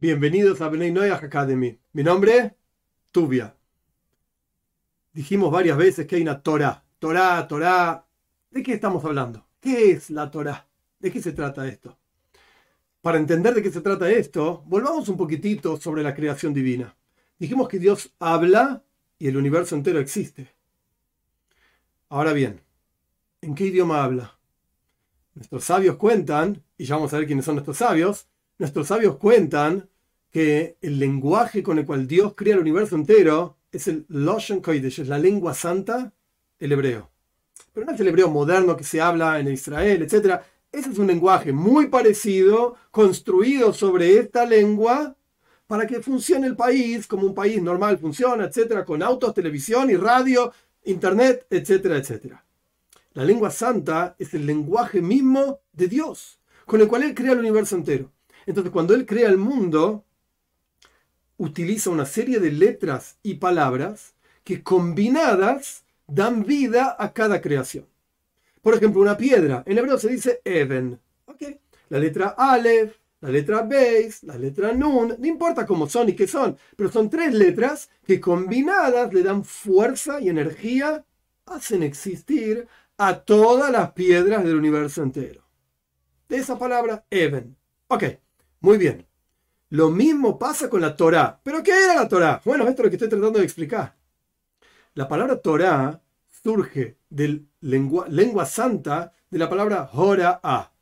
Bienvenidos a Benay Noyah Academy. Mi nombre, Tubia. Dijimos varias veces que hay una Torah. Torah, Torah. ¿De qué estamos hablando? ¿Qué es la Torah? ¿De qué se trata esto? Para entender de qué se trata esto, volvamos un poquitito sobre la creación divina. Dijimos que Dios habla y el universo entero existe. Ahora bien, ¿en qué idioma habla? Nuestros sabios cuentan, y ya vamos a ver quiénes son nuestros sabios, nuestros sabios cuentan que el lenguaje con el cual Dios crea el universo entero es el Loshen Kodesh, es la lengua santa, el hebreo. Pero no es el hebreo moderno que se habla en Israel, etc. Ese es un lenguaje muy parecido, construido sobre esta lengua, para que funcione el país como un país normal funciona, etcétera, con autos, televisión y radio, internet, etcétera, etcétera. La lengua santa es el lenguaje mismo de Dios, con el cual Él crea el universo entero. Entonces, cuando Él crea el mundo, utiliza una serie de letras y palabras que combinadas dan vida a cada creación. Por ejemplo, una piedra. En hebreo se dice Even. La letra Aleph, la letra Beis, la letra Nun, no importa cómo son y qué son, pero son tres letras que combinadas le dan fuerza y energía, hacen existir a todas las piedras del universo entero. De esa palabra, Even. Ok, muy bien. Lo mismo pasa con la Torah. ¿Pero qué era la Torah? Bueno, esto es lo que estoy tratando de explicar. La palabra Torah surge de lengua, lengua santa de la palabra Hora-A.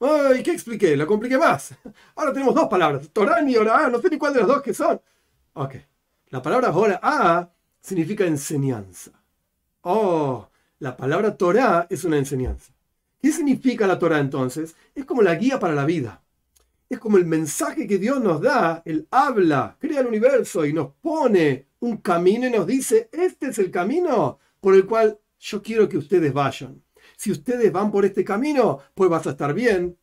¡Ay, qué expliqué! Lo compliqué más. Ahora tenemos dos palabras, Torah y Hora-A. No sé ni cuál de las dos que son. Ok. La palabra Hora-A significa enseñanza. Oh, la palabra Torah es una enseñanza. ¿Qué significa la Torah entonces? Es como la guía para la vida. Es como el mensaje que Dios nos da. Él habla, crea el universo y nos pone un camino y nos dice, este es el camino por el cual yo quiero que ustedes vayan. Si ustedes van por este camino, pues vas a estar bien,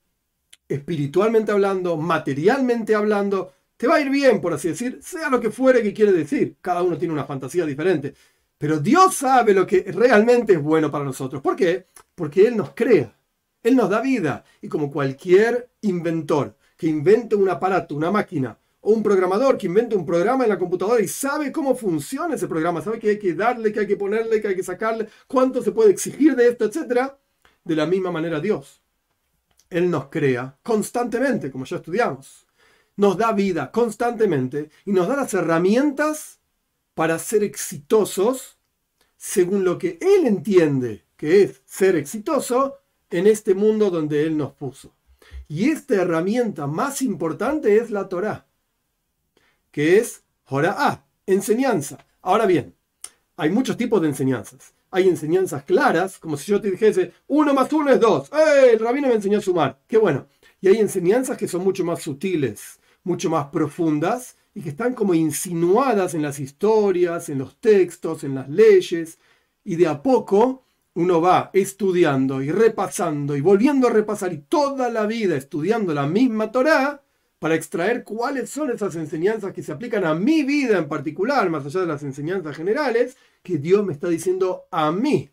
espiritualmente hablando, materialmente hablando, te va a ir bien, por así decir, sea lo que fuere que quiere decir. Cada uno tiene una fantasía diferente. Pero Dios sabe lo que realmente es bueno para nosotros. ¿Por qué? Porque Él nos crea, Él nos da vida. Y como cualquier inventor que invente un aparato, una máquina, o un programador que invente un programa en la computadora y sabe cómo funciona ese programa, sabe que hay que darle, que hay que ponerle, que hay que sacarle, cuánto se puede exigir de esto, etc. De la misma manera Dios. Él nos crea constantemente, como ya estudiamos. Nos da vida constantemente y nos da las herramientas para ser exitosos según lo que Él entiende que es ser exitoso en este mundo donde Él nos puso. Y esta herramienta más importante es la Torah, que es Jorah, enseñanza. Ahora bien, hay muchos tipos de enseñanzas. Hay enseñanzas claras, como si yo te dijese, uno más uno es dos. ¡Eh! El rabino me enseñó a sumar. Qué bueno. Y hay enseñanzas que son mucho más sutiles, mucho más profundas, y que están como insinuadas en las historias, en los textos, en las leyes, y de a poco uno va estudiando y repasando y volviendo a repasar y toda la vida estudiando la misma Torá para extraer cuáles son esas enseñanzas que se aplican a mi vida en particular, más allá de las enseñanzas generales, que Dios me está diciendo a mí.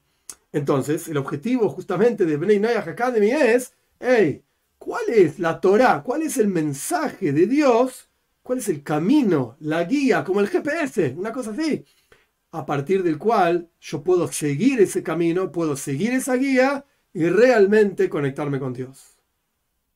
Entonces, el objetivo justamente de Bnei Noyah Academy es, hey, ¿cuál es la Torá? ¿Cuál es el mensaje de Dios cuál es el camino, la guía, como el GPS, una cosa así, a partir del cual yo puedo seguir ese camino, puedo seguir esa guía y realmente conectarme con Dios.